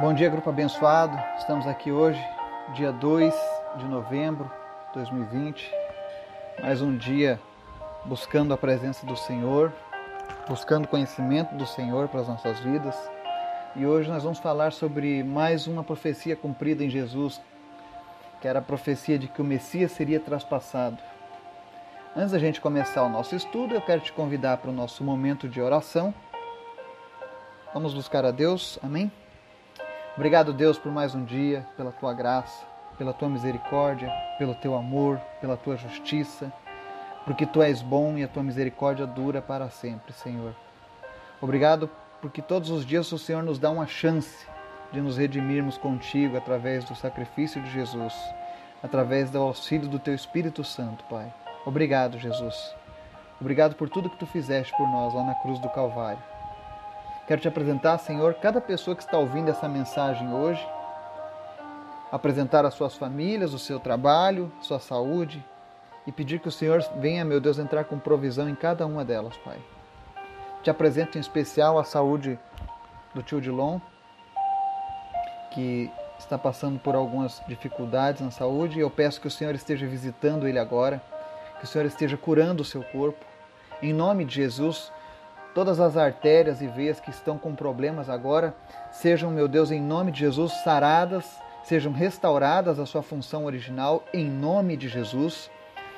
Bom dia, grupo abençoado. Estamos aqui hoje, dia 2 de novembro de 2020. Mais um dia buscando a presença do Senhor, buscando conhecimento do Senhor para as nossas vidas. E hoje nós vamos falar sobre mais uma profecia cumprida em Jesus, que era a profecia de que o Messias seria traspassado. Antes da gente começar o nosso estudo, eu quero te convidar para o nosso momento de oração. Vamos buscar a Deus. Amém? Obrigado, Deus, por mais um dia, pela tua graça, pela tua misericórdia, pelo teu amor, pela tua justiça, porque tu és bom e a tua misericórdia dura para sempre, Senhor. Obrigado porque todos os dias o Senhor nos dá uma chance de nos redimirmos contigo através do sacrifício de Jesus, através do auxílio do teu Espírito Santo, Pai. Obrigado, Jesus. Obrigado por tudo que tu fizeste por nós lá na cruz do Calvário. Quero te apresentar, Senhor, cada pessoa que está ouvindo essa mensagem hoje, apresentar as suas famílias, o seu trabalho, sua saúde e pedir que o Senhor venha, meu Deus, entrar com provisão em cada uma delas, Pai. Te apresento em especial a saúde do tio Dilon, que está passando por algumas dificuldades na saúde, e eu peço que o Senhor esteja visitando ele agora, que o Senhor esteja curando o seu corpo. Em nome de Jesus, Todas as artérias e veias que estão com problemas agora sejam, meu Deus, em nome de Jesus, saradas, sejam restauradas à sua função original, em nome de Jesus.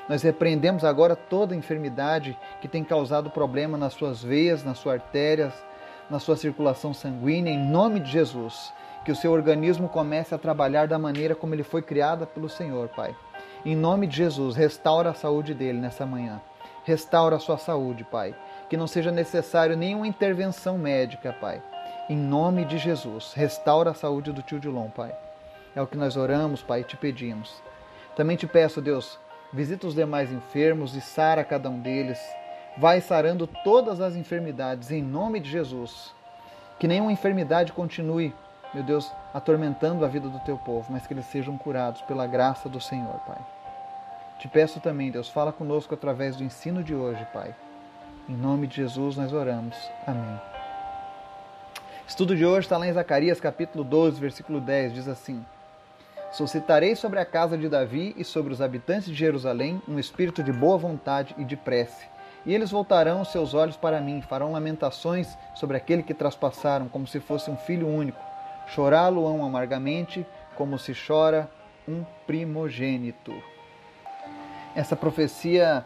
Nós repreendemos agora toda enfermidade que tem causado problema nas suas veias, nas suas artérias, na sua circulação sanguínea, em nome de Jesus. Que o seu organismo comece a trabalhar da maneira como ele foi criado pelo Senhor, Pai. Em nome de Jesus, restaura a saúde dele nessa manhã. Restaura a sua saúde, Pai que não seja necessário nenhuma intervenção médica, Pai. Em nome de Jesus, restaura a saúde do tio Dilon, Pai. É o que nós oramos, Pai, e te pedimos. Também te peço, Deus, visita os demais enfermos e sara cada um deles. Vai sarando todas as enfermidades, em nome de Jesus. Que nenhuma enfermidade continue, meu Deus, atormentando a vida do teu povo, mas que eles sejam curados pela graça do Senhor, Pai. Te peço também, Deus, fala conosco através do ensino de hoje, Pai. Em nome de Jesus nós oramos. Amém. Estudo de hoje está lá em Zacarias capítulo 12, versículo 10, diz assim: Suscitarei sobre a casa de Davi e sobre os habitantes de Jerusalém um espírito de boa vontade e de prece. E eles voltarão seus olhos para mim, farão lamentações sobre aquele que traspassaram, como se fosse um filho único. Chorá-lo-ão amargamente, como se chora um primogênito. Essa profecia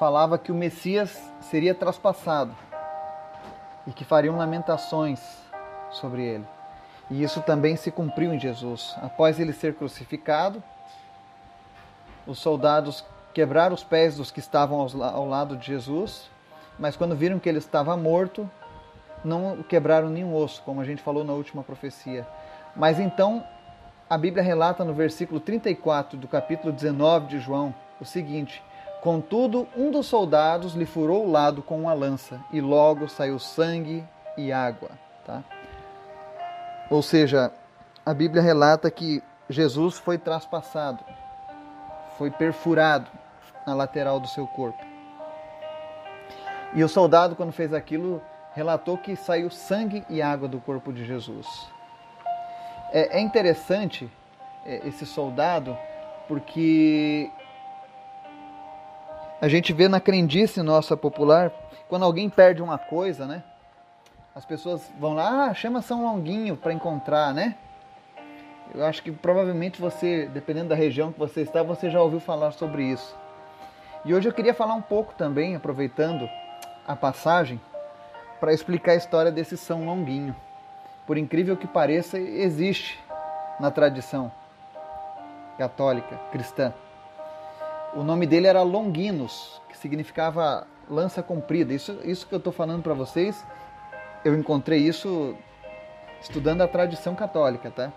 falava que o Messias seria traspassado e que fariam lamentações sobre ele. E isso também se cumpriu em Jesus. Após ele ser crucificado, os soldados quebraram os pés dos que estavam ao lado de Jesus, mas quando viram que ele estava morto, não quebraram nenhum osso, como a gente falou na última profecia. Mas então a Bíblia relata no versículo 34 do capítulo 19 de João o seguinte: Contudo, um dos soldados lhe furou o lado com uma lança, e logo saiu sangue e água. Tá? Ou seja, a Bíblia relata que Jesus foi traspassado, foi perfurado na lateral do seu corpo. E o soldado, quando fez aquilo, relatou que saiu sangue e água do corpo de Jesus. É, é interessante é, esse soldado, porque a gente vê na crendice nossa popular, quando alguém perde uma coisa, né? As pessoas vão lá, ah, chama São Longuinho para encontrar, né? Eu acho que provavelmente você, dependendo da região que você está, você já ouviu falar sobre isso. E hoje eu queria falar um pouco também, aproveitando a passagem, para explicar a história desse São Longuinho. Por incrível que pareça, existe na tradição católica cristã. O nome dele era Longinus, que significava lança comprida. Isso, isso que eu estou falando para vocês, eu encontrei isso estudando a tradição católica, tá?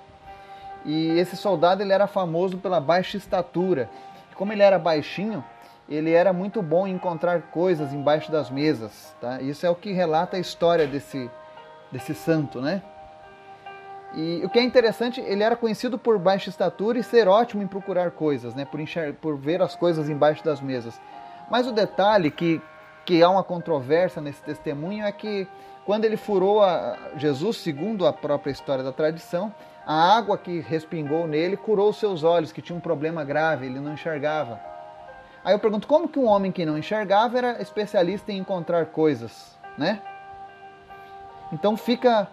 E esse soldado ele era famoso pela baixa estatura. Como ele era baixinho, ele era muito bom em encontrar coisas embaixo das mesas, tá? Isso é o que relata a história desse desse santo, né? E o que é interessante, ele era conhecido por baixa estatura e ser ótimo em procurar coisas, né? por, enxer por ver as coisas embaixo das mesas. Mas o detalhe que, que há uma controvérsia nesse testemunho é que quando ele furou Jesus, segundo a própria história da tradição, a água que respingou nele curou seus olhos, que tinha um problema grave, ele não enxergava. Aí eu pergunto, como que um homem que não enxergava era especialista em encontrar coisas, né? Então fica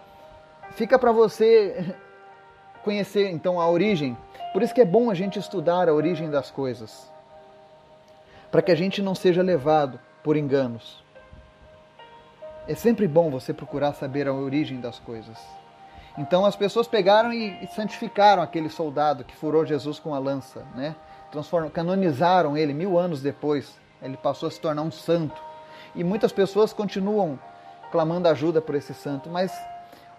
fica para você conhecer então a origem. Por isso que é bom a gente estudar a origem das coisas. Para que a gente não seja levado por enganos. É sempre bom você procurar saber a origem das coisas. Então as pessoas pegaram e santificaram aquele soldado que furou Jesus com a lança, né? Transformam, canonizaram ele mil anos depois. Ele passou a se tornar um santo. E muitas pessoas continuam clamando ajuda por esse santo, mas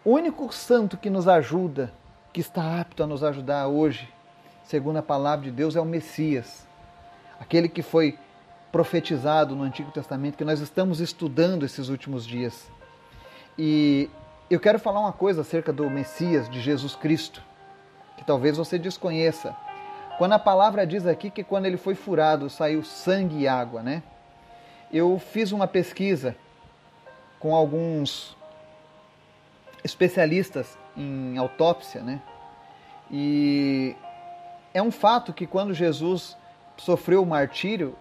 o único santo que nos ajuda, que está apto a nos ajudar hoje, segundo a palavra de Deus, é o Messias. Aquele que foi profetizado no Antigo Testamento, que nós estamos estudando esses últimos dias. E eu quero falar uma coisa acerca do Messias, de Jesus Cristo, que talvez você desconheça. Quando a palavra diz aqui que quando ele foi furado saiu sangue e água, né? Eu fiz uma pesquisa com alguns especialistas em autópsia, né? E é um fato que quando Jesus sofreu o martírio,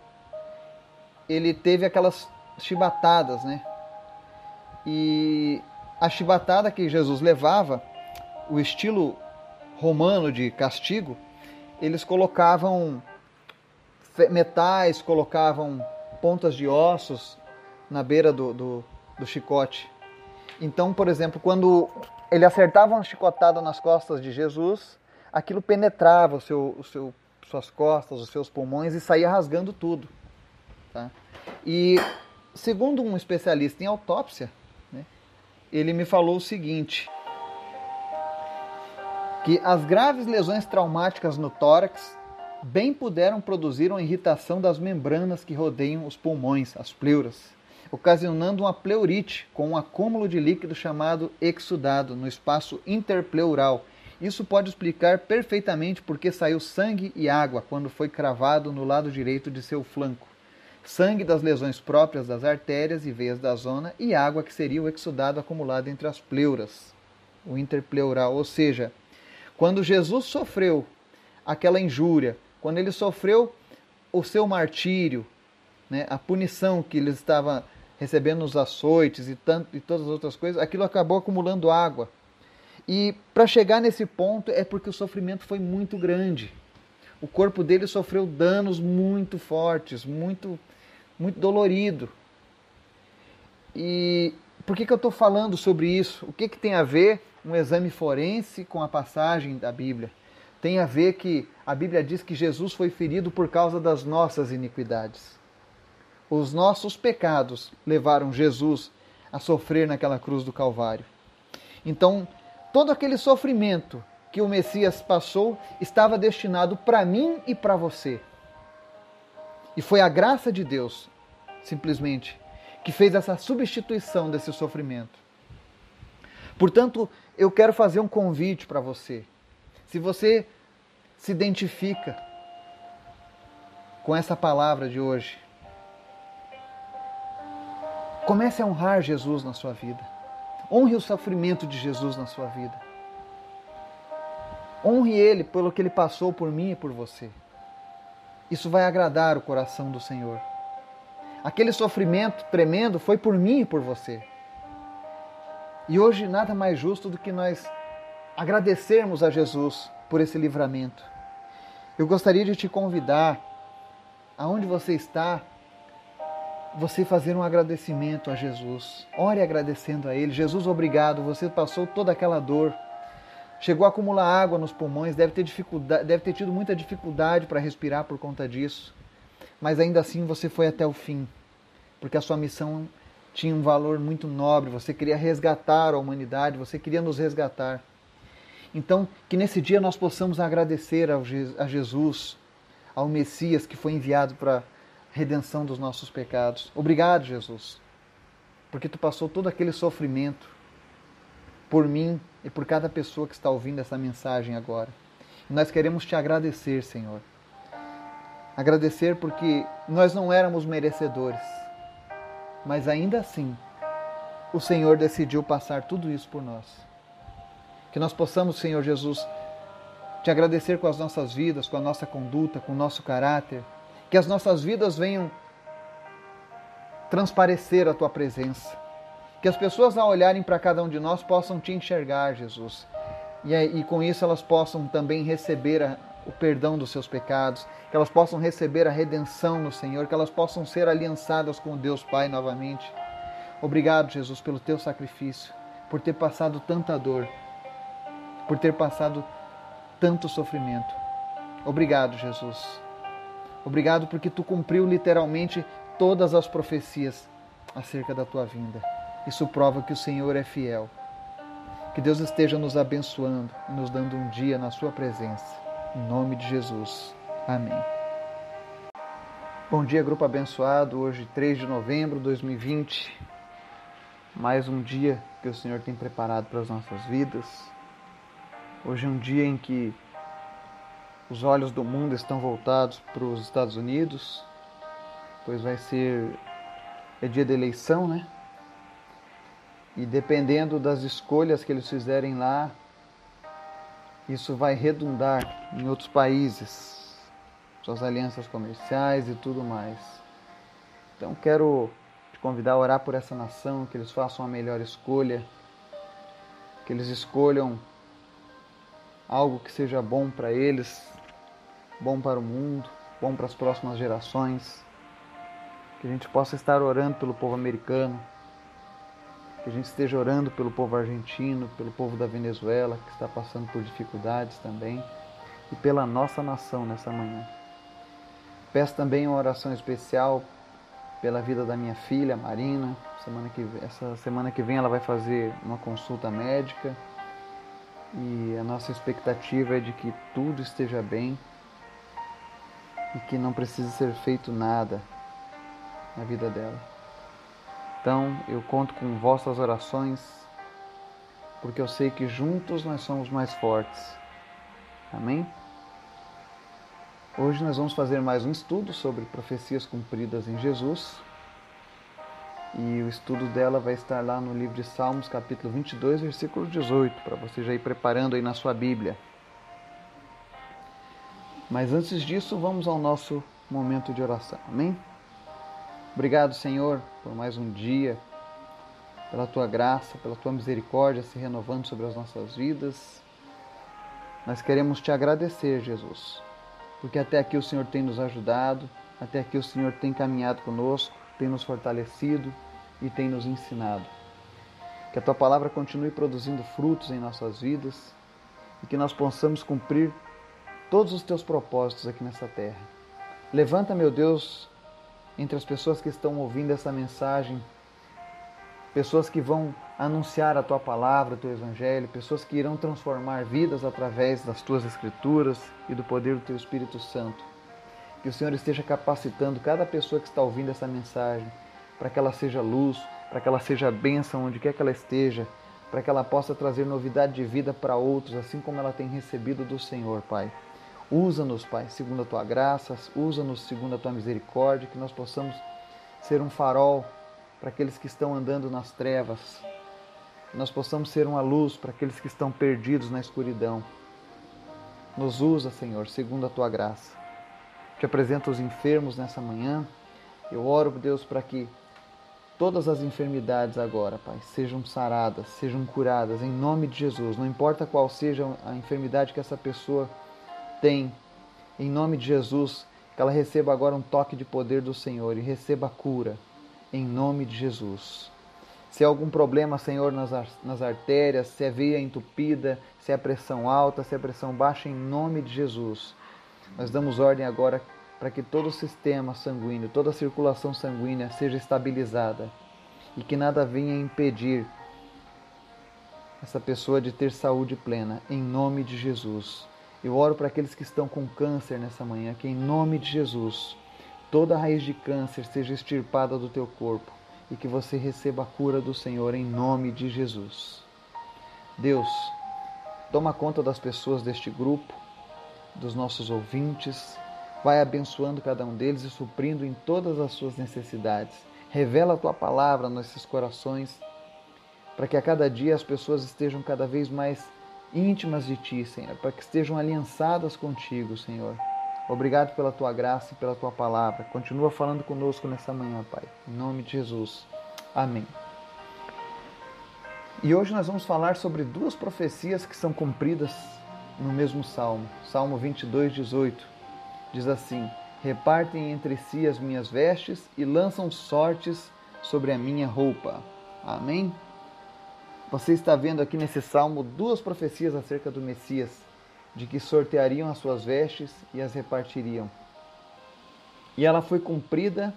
ele teve aquelas chibatadas, né? E a chibatada que Jesus levava, o estilo romano de castigo, eles colocavam metais, colocavam pontas de ossos na beira do, do, do chicote. Então, por exemplo, quando ele acertava uma chicotada nas costas de Jesus, aquilo penetrava o seu, o seu, suas costas, os seus pulmões e saía rasgando tudo. Tá? E segundo um especialista em autópsia, ele me falou o seguinte: que as graves lesões traumáticas no tórax bem puderam produzir uma irritação das membranas que rodeiam os pulmões, as pleuras, ocasionando uma pleurite com um acúmulo de líquido chamado exudado no espaço interpleural. Isso pode explicar perfeitamente porque saiu sangue e água quando foi cravado no lado direito de seu flanco sangue das lesões próprias das artérias e veias da zona e água que seria o exudado acumulado entre as pleuras, o interpleural. Ou seja, quando Jesus sofreu aquela injúria, quando ele sofreu o seu martírio, né, a punição que ele estava recebendo nos açoites e, tanto, e todas as outras coisas, aquilo acabou acumulando água. E para chegar nesse ponto é porque o sofrimento foi muito grande. O corpo dele sofreu danos muito fortes, muito muito dolorido. E por que, que eu estou falando sobre isso? O que, que tem a ver um exame forense com a passagem da Bíblia? Tem a ver que a Bíblia diz que Jesus foi ferido por causa das nossas iniquidades. Os nossos pecados levaram Jesus a sofrer naquela cruz do Calvário. Então, todo aquele sofrimento que o Messias passou estava destinado para mim e para você. E foi a graça de Deus, simplesmente, que fez essa substituição desse sofrimento. Portanto, eu quero fazer um convite para você. Se você se identifica com essa palavra de hoje, comece a honrar Jesus na sua vida. Honre o sofrimento de Jesus na sua vida. Honre Ele pelo que Ele passou por mim e por você. Isso vai agradar o coração do Senhor. Aquele sofrimento tremendo foi por mim e por você. E hoje nada mais justo do que nós agradecermos a Jesus por esse livramento. Eu gostaria de te convidar, aonde você está, você fazer um agradecimento a Jesus. Ore agradecendo a Ele. Jesus, obrigado, você passou toda aquela dor chegou a acumular água nos pulmões, deve ter, dificuldade, deve ter tido muita dificuldade para respirar por conta disso. Mas ainda assim você foi até o fim, porque a sua missão tinha um valor muito nobre, você queria resgatar a humanidade, você queria nos resgatar. Então, que nesse dia nós possamos agradecer a Jesus, ao Messias que foi enviado para redenção dos nossos pecados. Obrigado, Jesus, porque tu passou todo aquele sofrimento por mim e por cada pessoa que está ouvindo essa mensagem agora. Nós queremos te agradecer, Senhor. Agradecer porque nós não éramos merecedores, mas ainda assim o Senhor decidiu passar tudo isso por nós. Que nós possamos, Senhor Jesus, te agradecer com as nossas vidas, com a nossa conduta, com o nosso caráter. Que as nossas vidas venham transparecer a tua presença. Que as pessoas, ao olharem para cada um de nós, possam te enxergar, Jesus. E, e com isso elas possam também receber a, o perdão dos seus pecados, que elas possam receber a redenção no Senhor, que elas possam ser aliançadas com Deus Pai novamente. Obrigado, Jesus, pelo teu sacrifício, por ter passado tanta dor, por ter passado tanto sofrimento. Obrigado, Jesus. Obrigado porque tu cumpriu literalmente todas as profecias acerca da tua vinda. Isso prova que o Senhor é fiel. Que Deus esteja nos abençoando e nos dando um dia na Sua presença. Em nome de Jesus. Amém. Bom dia, grupo abençoado. Hoje, 3 de novembro de 2020. Mais um dia que o Senhor tem preparado para as nossas vidas. Hoje é um dia em que os olhos do mundo estão voltados para os Estados Unidos, pois vai ser é dia de eleição, né? E dependendo das escolhas que eles fizerem lá, isso vai redundar em outros países, suas alianças comerciais e tudo mais. Então quero te convidar a orar por essa nação, que eles façam a melhor escolha, que eles escolham algo que seja bom para eles, bom para o mundo, bom para as próximas gerações. Que a gente possa estar orando pelo povo americano, que a gente esteja orando pelo povo argentino, pelo povo da Venezuela, que está passando por dificuldades também, e pela nossa nação nessa manhã. Peço também uma oração especial pela vida da minha filha, Marina. Semana que, essa semana que vem ela vai fazer uma consulta médica e a nossa expectativa é de que tudo esteja bem e que não precise ser feito nada na vida dela. Então eu conto com vossas orações, porque eu sei que juntos nós somos mais fortes. Amém? Hoje nós vamos fazer mais um estudo sobre profecias cumpridas em Jesus. E o estudo dela vai estar lá no livro de Salmos, capítulo 22, versículo 18, para você já ir preparando aí na sua Bíblia. Mas antes disso, vamos ao nosso momento de oração. Amém? Obrigado, Senhor, por mais um dia, pela tua graça, pela tua misericórdia se renovando sobre as nossas vidas. Nós queremos te agradecer, Jesus, porque até aqui o Senhor tem nos ajudado, até aqui o Senhor tem caminhado conosco, tem nos fortalecido e tem nos ensinado. Que a tua palavra continue produzindo frutos em nossas vidas e que nós possamos cumprir todos os teus propósitos aqui nessa terra. Levanta, meu Deus, entre as pessoas que estão ouvindo essa mensagem, pessoas que vão anunciar a tua palavra, o teu evangelho, pessoas que irão transformar vidas através das tuas escrituras e do poder do teu Espírito Santo. Que o Senhor esteja capacitando cada pessoa que está ouvindo essa mensagem para que ela seja luz, para que ela seja bênção onde quer que ela esteja, para que ela possa trazer novidade de vida para outros, assim como ela tem recebido do Senhor, Pai. Usa-nos, Pai, segundo a tua graça, usa-nos segundo a tua misericórdia, que nós possamos ser um farol para aqueles que estão andando nas trevas, nós possamos ser uma luz para aqueles que estão perdidos na escuridão. Nos usa, Senhor, segundo a tua graça. Te apresento os enfermos nessa manhã. Eu oro, Deus, para que todas as enfermidades agora, Pai, sejam saradas, sejam curadas em nome de Jesus. Não importa qual seja a enfermidade que essa pessoa tem, em nome de Jesus, que ela receba agora um toque de poder do Senhor e receba a cura, em nome de Jesus. Se há algum problema, Senhor, nas, nas artérias, se é veia entupida, se é pressão alta, se é pressão baixa, em nome de Jesus, nós damos ordem agora para que todo o sistema sanguíneo, toda a circulação sanguínea seja estabilizada e que nada venha impedir essa pessoa de ter saúde plena, em nome de Jesus. Eu oro para aqueles que estão com câncer nessa manhã, que em nome de Jesus, toda raiz de câncer seja extirpada do teu corpo e que você receba a cura do Senhor em nome de Jesus. Deus, toma conta das pessoas deste grupo, dos nossos ouvintes, vai abençoando cada um deles e suprindo em todas as suas necessidades. Revela a tua palavra nesses corações para que a cada dia as pessoas estejam cada vez mais íntimas de Ti, Senhor, para que estejam aliançadas contigo, Senhor. Obrigado pela Tua graça e pela Tua palavra. Continua falando conosco nessa manhã, Pai. Em nome de Jesus. Amém. E hoje nós vamos falar sobre duas profecias que são cumpridas no mesmo salmo. Salmo 22, 18. Diz assim: Repartem entre si as minhas vestes e lançam sortes sobre a minha roupa. Amém? Você está vendo aqui nesse salmo duas profecias acerca do Messias, de que sorteariam as suas vestes e as repartiriam. E ela foi cumprida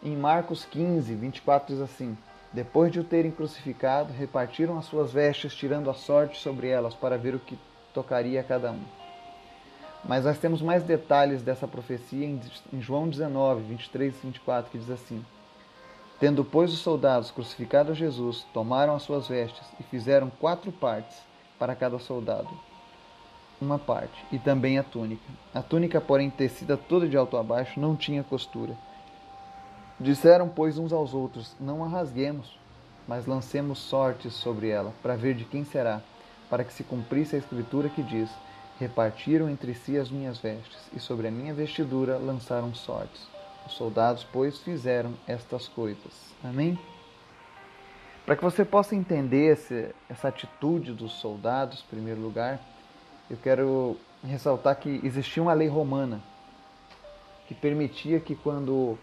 em Marcos 15, 24 diz assim: Depois de o terem crucificado, repartiram as suas vestes, tirando a sorte sobre elas, para ver o que tocaria a cada um. Mas nós temos mais detalhes dessa profecia em João 19, 23 e 24, que diz assim: Tendo, pois, os soldados crucificado Jesus, tomaram as suas vestes e fizeram quatro partes para cada soldado. Uma parte, e também a túnica. A túnica, porém, tecida toda de alto a baixo, não tinha costura. Disseram, pois, uns aos outros: Não a rasguemos, mas lancemos sortes sobre ela, para ver de quem será, para que se cumprisse a escritura que diz: Repartiram entre si as minhas vestes, e sobre a minha vestidura lançaram sortes. Os soldados, pois, fizeram estas coisas. Amém? Para que você possa entender esse, essa atitude dos soldados, em primeiro lugar, eu quero ressaltar que existia uma lei romana que permitia que quando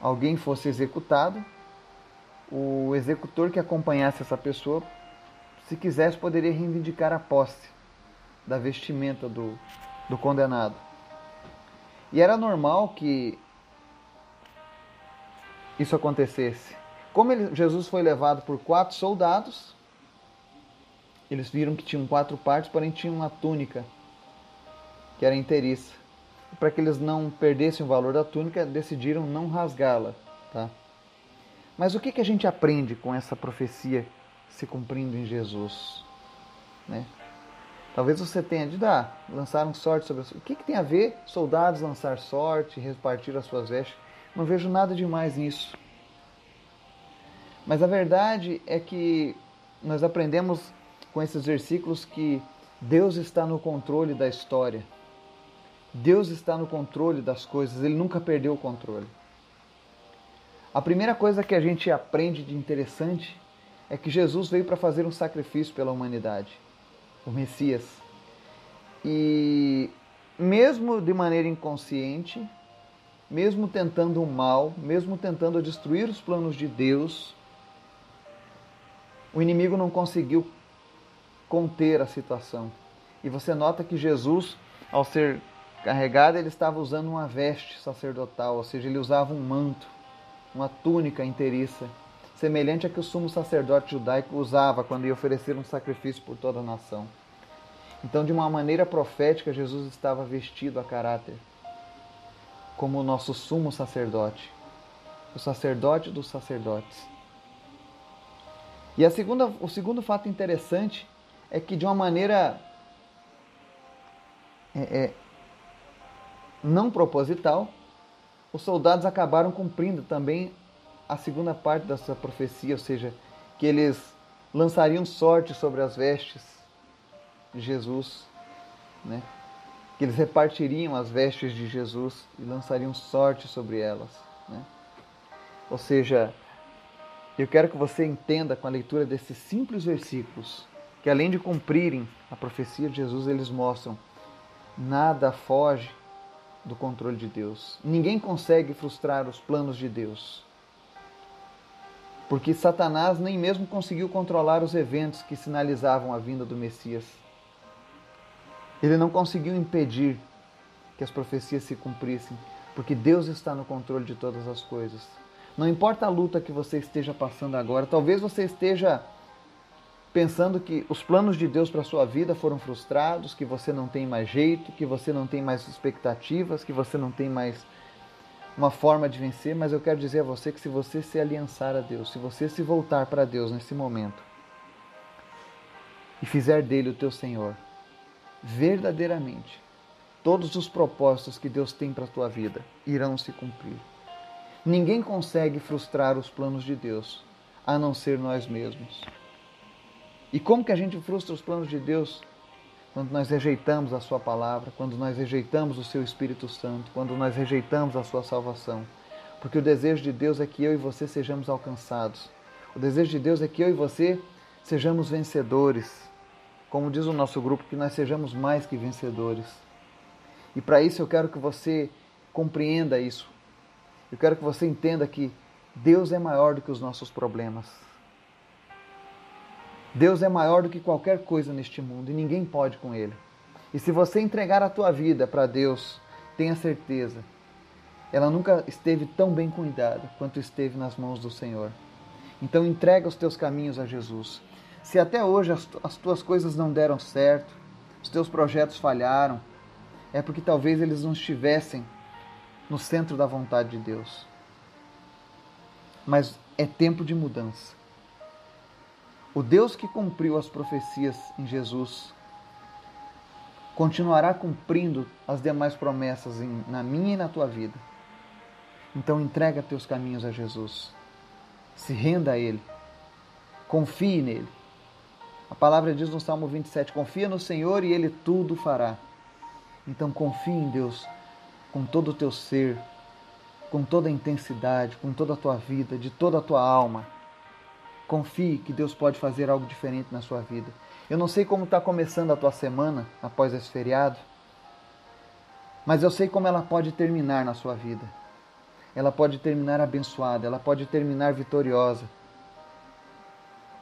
alguém fosse executado, o executor que acompanhasse essa pessoa, se quisesse, poderia reivindicar a posse da vestimenta do, do condenado. E era normal que isso acontecesse. Como ele, Jesus foi levado por quatro soldados, eles viram que tinham quatro partes, porém tinham uma túnica que era inteiriça. Para que eles não perdessem o valor da túnica, decidiram não rasgá-la. Tá? Mas o que, que a gente aprende com essa profecia se cumprindo em Jesus? Né? Talvez você tenha de dar, lançaram sorte sobre O que, que tem a ver soldados lançar sorte, repartir as suas vestes? Não vejo nada demais nisso. Mas a verdade é que nós aprendemos com esses versículos que Deus está no controle da história. Deus está no controle das coisas, ele nunca perdeu o controle. A primeira coisa que a gente aprende de interessante é que Jesus veio para fazer um sacrifício pela humanidade o Messias. E mesmo de maneira inconsciente, mesmo tentando o mal, mesmo tentando destruir os planos de Deus, o inimigo não conseguiu conter a situação. E você nota que Jesus, ao ser carregado, ele estava usando uma veste sacerdotal, ou seja, ele usava um manto, uma túnica inteiriça semelhante a que o sumo sacerdote judaico usava quando ia oferecer um sacrifício por toda a nação. Então, de uma maneira profética, Jesus estava vestido a caráter, como o nosso sumo sacerdote, o sacerdote dos sacerdotes. E a segunda, o segundo fato interessante é que, de uma maneira é, é, não proposital, os soldados acabaram cumprindo também a segunda parte dessa profecia, ou seja, que eles lançariam sorte sobre as vestes de Jesus, né? Que eles repartiriam as vestes de Jesus e lançariam sorte sobre elas. Né? Ou seja, eu quero que você entenda com a leitura desses simples versículos que, além de cumprirem a profecia de Jesus, eles mostram nada foge do controle de Deus. Ninguém consegue frustrar os planos de Deus porque Satanás nem mesmo conseguiu controlar os eventos que sinalizavam a vinda do Messias. Ele não conseguiu impedir que as profecias se cumprissem, porque Deus está no controle de todas as coisas. Não importa a luta que você esteja passando agora, talvez você esteja pensando que os planos de Deus para a sua vida foram frustrados, que você não tem mais jeito, que você não tem mais expectativas, que você não tem mais uma forma de vencer, mas eu quero dizer a você que se você se aliançar a Deus, se você se voltar para Deus nesse momento e fizer dele o teu Senhor, verdadeiramente, todos os propósitos que Deus tem para a tua vida irão se cumprir. Ninguém consegue frustrar os planos de Deus, a não ser nós mesmos. E como que a gente frustra os planos de Deus? Quando nós rejeitamos a Sua palavra, quando nós rejeitamos o Seu Espírito Santo, quando nós rejeitamos a Sua salvação. Porque o desejo de Deus é que eu e você sejamos alcançados. O desejo de Deus é que eu e você sejamos vencedores. Como diz o nosso grupo, que nós sejamos mais que vencedores. E para isso eu quero que você compreenda isso. Eu quero que você entenda que Deus é maior do que os nossos problemas. Deus é maior do que qualquer coisa neste mundo e ninguém pode com ele. E se você entregar a tua vida para Deus, tenha certeza, ela nunca esteve tão bem cuidada quanto esteve nas mãos do Senhor. Então entrega os teus caminhos a Jesus. Se até hoje as, as tuas coisas não deram certo, os teus projetos falharam, é porque talvez eles não estivessem no centro da vontade de Deus. Mas é tempo de mudança. O Deus que cumpriu as profecias em Jesus continuará cumprindo as demais promessas em, na minha e na tua vida. Então entrega teus caminhos a Jesus. Se renda a Ele. Confie nele. A palavra diz no Salmo 27: Confia no Senhor e Ele tudo fará. Então confie em Deus com todo o teu ser, com toda a intensidade, com toda a tua vida, de toda a tua alma. Confie que Deus pode fazer algo diferente na sua vida. Eu não sei como está começando a tua semana após esse feriado, mas eu sei como ela pode terminar na sua vida. Ela pode terminar abençoada, ela pode terminar vitoriosa.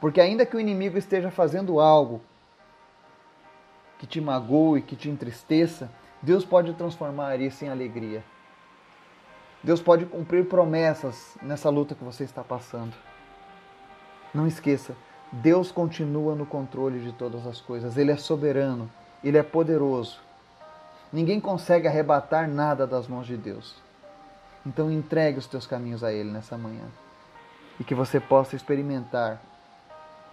Porque ainda que o inimigo esteja fazendo algo que te magoe, que te entristeça, Deus pode transformar isso em alegria. Deus pode cumprir promessas nessa luta que você está passando. Não esqueça, Deus continua no controle de todas as coisas. Ele é soberano, ele é poderoso. Ninguém consegue arrebatar nada das mãos de Deus. Então entregue os teus caminhos a Ele nessa manhã. E que você possa experimentar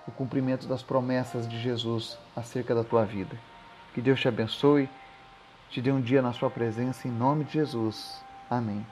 o cumprimento das promessas de Jesus acerca da tua vida. Que Deus te abençoe te dê um dia na sua presença em nome de Jesus. Amém.